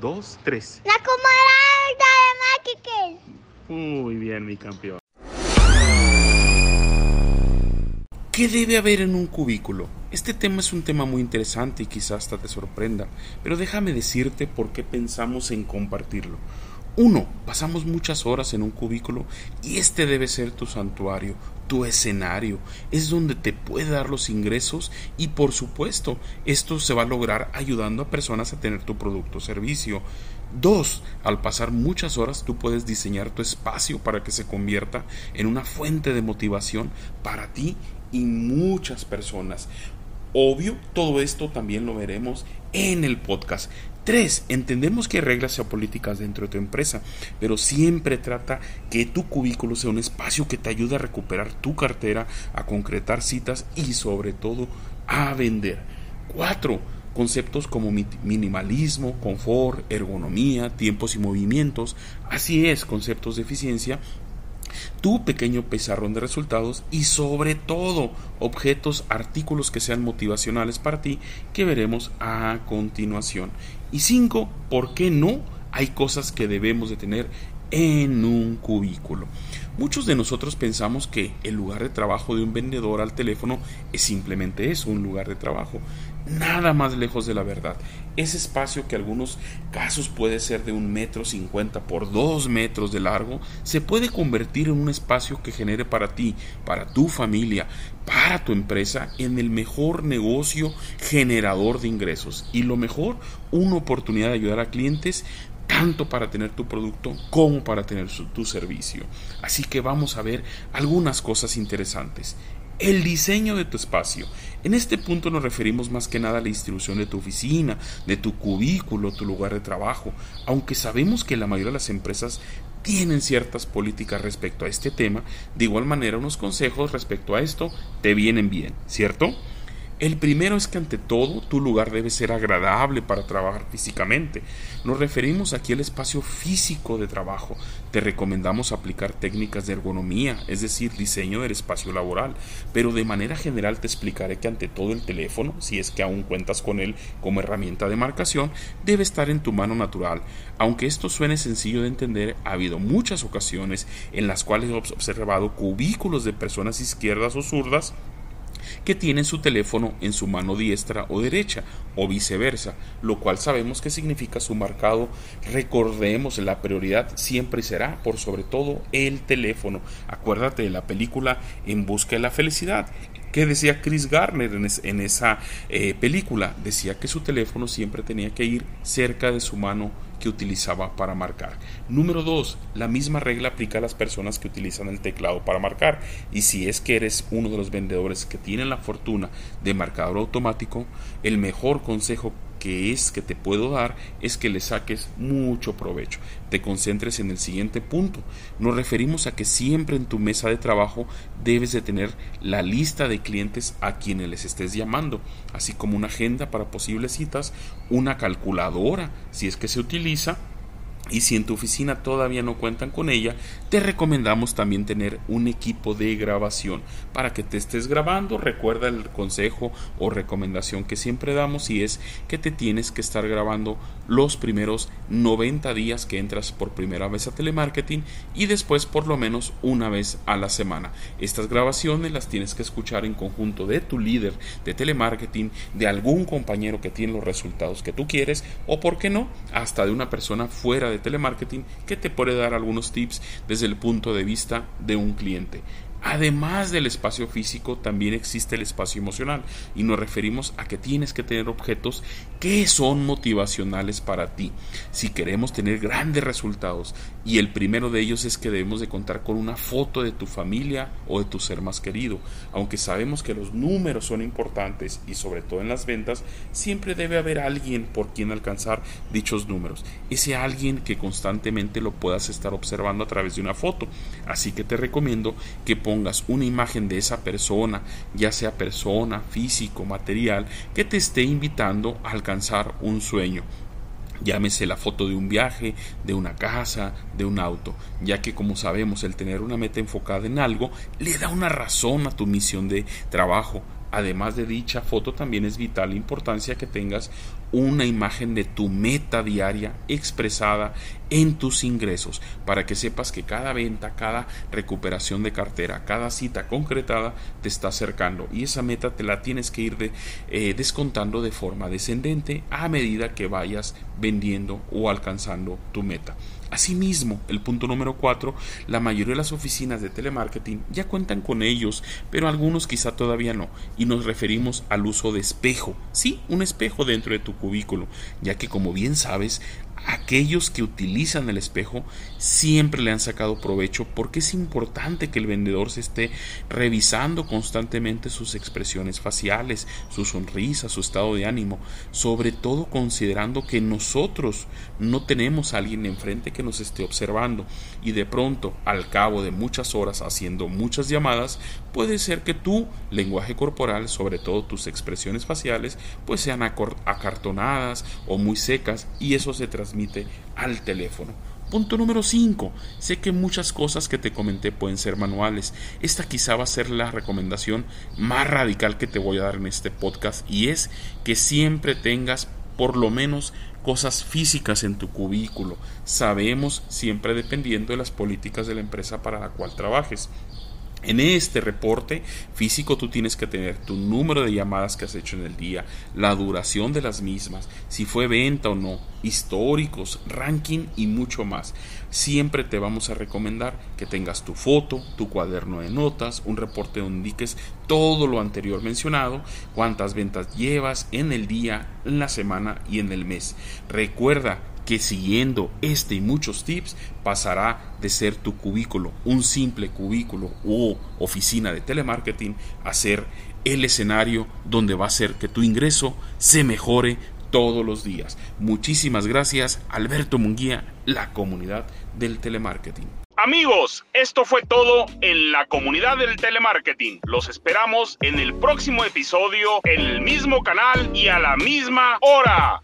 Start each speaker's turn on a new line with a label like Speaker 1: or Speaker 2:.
Speaker 1: dos, tres.
Speaker 2: La comarada de Máquique.
Speaker 1: Muy bien, mi campeón.
Speaker 3: ¿Qué debe haber en un cubículo? Este tema es un tema muy interesante y quizás hasta te sorprenda, pero déjame decirte por qué pensamos en compartirlo. Uno, pasamos muchas horas en un cubículo y este debe ser tu santuario, tu escenario, es donde te puede dar los ingresos y por supuesto esto se va a lograr ayudando a personas a tener tu producto o servicio. Dos, al pasar muchas horas tú puedes diseñar tu espacio para que se convierta en una fuente de motivación para ti y muchas personas. Obvio, todo esto también lo veremos en el podcast. Tres, entendemos que hay reglas políticas dentro de tu empresa, pero siempre trata que tu cubículo sea un espacio que te ayude a recuperar tu cartera, a concretar citas y sobre todo a vender. Cuatro, conceptos como minimalismo, confort, ergonomía, tiempos y movimientos, así es, conceptos de eficiencia tu pequeño pizarrón de resultados y sobre todo objetos, artículos que sean motivacionales para ti que veremos a continuación. Y cinco, ¿por qué no? Hay cosas que debemos de tener en un cubículo. Muchos de nosotros pensamos que el lugar de trabajo de un vendedor al teléfono es simplemente eso, un lugar de trabajo. Nada más lejos de la verdad. Ese espacio que en algunos casos puede ser de un metro cincuenta por dos metros de largo, se puede convertir en un espacio que genere para ti, para tu familia, para tu empresa, en el mejor negocio generador de ingresos. Y lo mejor, una oportunidad de ayudar a clientes tanto para tener tu producto como para tener tu servicio. Así que vamos a ver algunas cosas interesantes. El diseño de tu espacio. En este punto nos referimos más que nada a la distribución de tu oficina, de tu cubículo, tu lugar de trabajo, aunque sabemos que la mayoría de las empresas tienen ciertas políticas respecto a este tema, de igual manera unos consejos respecto a esto te vienen bien, ¿cierto? El primero es que ante todo tu lugar debe ser agradable para trabajar físicamente. Nos referimos aquí al espacio físico de trabajo. Te recomendamos aplicar técnicas de ergonomía, es decir, diseño del espacio laboral, pero de manera general te explicaré que ante todo el teléfono, si es que aún cuentas con él como herramienta de marcación, debe estar en tu mano natural. Aunque esto suene sencillo de entender, ha habido muchas ocasiones en las cuales he observado cubículos de personas izquierdas o zurdas que tienen su teléfono en su mano diestra o derecha o viceversa, lo cual sabemos que significa su marcado. Recordemos, la prioridad siempre será por sobre todo el teléfono. Acuérdate de la película En busca de la felicidad. ¿Qué decía Chris Garner en, esa eh, película? Decía que su teléfono siempre tenía que ir cerca de su mano que utilizaba para marcar. Número 2. La misma regla aplica a las personas que utilizan el teclado para marcar. Y si es que eres uno de los vendedores que tienen la fortuna de marcador automático, el mejor consejo que es que te puedo dar es que le saques mucho provecho. Te concentres en el siguiente punto. Nos referimos a que siempre en tu mesa de trabajo debes de tener la lista de clientes a quienes les estés llamando, así como una agenda para posibles citas, una calculadora si es que se utiliza y si en tu oficina todavía no cuentan con ella, te recomendamos también tener un equipo de grabación para que te estés grabando. Recuerda el consejo o recomendación que siempre damos y es que te tienes que estar grabando los primeros 90 días que entras por primera vez a telemarketing y después por lo menos una vez a la semana. Estas grabaciones las tienes que escuchar en conjunto de tu líder de telemarketing, de algún compañero que tiene los resultados que tú quieres o, por qué no, hasta de una persona fuera de telemarketing que te puede dar algunos tips desde el punto de vista de un cliente. Además del espacio físico, también existe el espacio emocional y nos referimos a que tienes que tener objetos que son motivacionales para ti. Si queremos tener grandes resultados y el primero de ellos es que debemos de contar con una foto de tu familia o de tu ser más querido. Aunque sabemos que los números son importantes y sobre todo en las ventas, siempre debe haber alguien por quien alcanzar dichos números. Ese alguien que constantemente lo puedas estar observando a través de una foto. Así que te recomiendo que pongas una imagen de esa persona, ya sea persona, físico, material, que te esté invitando a alcanzar un sueño. Llámese la foto de un viaje, de una casa, de un auto, ya que como sabemos el tener una meta enfocada en algo le da una razón a tu misión de trabajo, Además de dicha foto, también es vital importancia que tengas una imagen de tu meta diaria expresada en tus ingresos para que sepas que cada venta, cada recuperación de cartera, cada cita concretada te está acercando y esa meta te la tienes que ir eh, descontando de forma descendente a medida que vayas vendiendo o alcanzando tu meta. Asimismo, el punto número 4, la mayoría de las oficinas de telemarketing ya cuentan con ellos, pero algunos quizá todavía no, y nos referimos al uso de espejo. Sí, un espejo dentro de tu cubículo, ya que como bien sabes, aquellos que utilizan el espejo siempre le han sacado provecho porque es importante que el vendedor se esté revisando constantemente sus expresiones faciales, su sonrisa, su estado de ánimo, sobre todo considerando que nosotros no tenemos a alguien enfrente que nos esté observando. Y de pronto al cabo de muchas horas haciendo muchas llamadas puede ser que tu lenguaje corporal, sobre todo tus expresiones faciales, pues sean acartonadas o muy secas y eso se transmite al teléfono. Punto número 5. Sé que muchas cosas que te comenté pueden ser manuales. Esta quizá va a ser la recomendación más radical que te voy a dar en este podcast y es que siempre tengas por lo menos cosas físicas en tu cubículo. Sabemos siempre dependiendo de las políticas de la empresa para la cual trabajes. En este reporte físico tú tienes que tener tu número de llamadas que has hecho en el día, la duración de las mismas, si fue venta o no, históricos, ranking y mucho más. Siempre te vamos a recomendar que tengas tu foto, tu cuaderno de notas, un reporte donde indiques todo lo anterior mencionado, cuántas ventas llevas en el día, en la semana y en el mes. Recuerda que siguiendo este y muchos tips pasará de ser tu cubículo, un simple cubículo o oficina de telemarketing, a ser el escenario donde va a ser que tu ingreso se mejore todos los días. Muchísimas gracias, Alberto Munguía, la comunidad del telemarketing.
Speaker 1: Amigos, esto fue todo en la comunidad del telemarketing. Los esperamos en el próximo episodio, en el mismo canal y a la misma hora.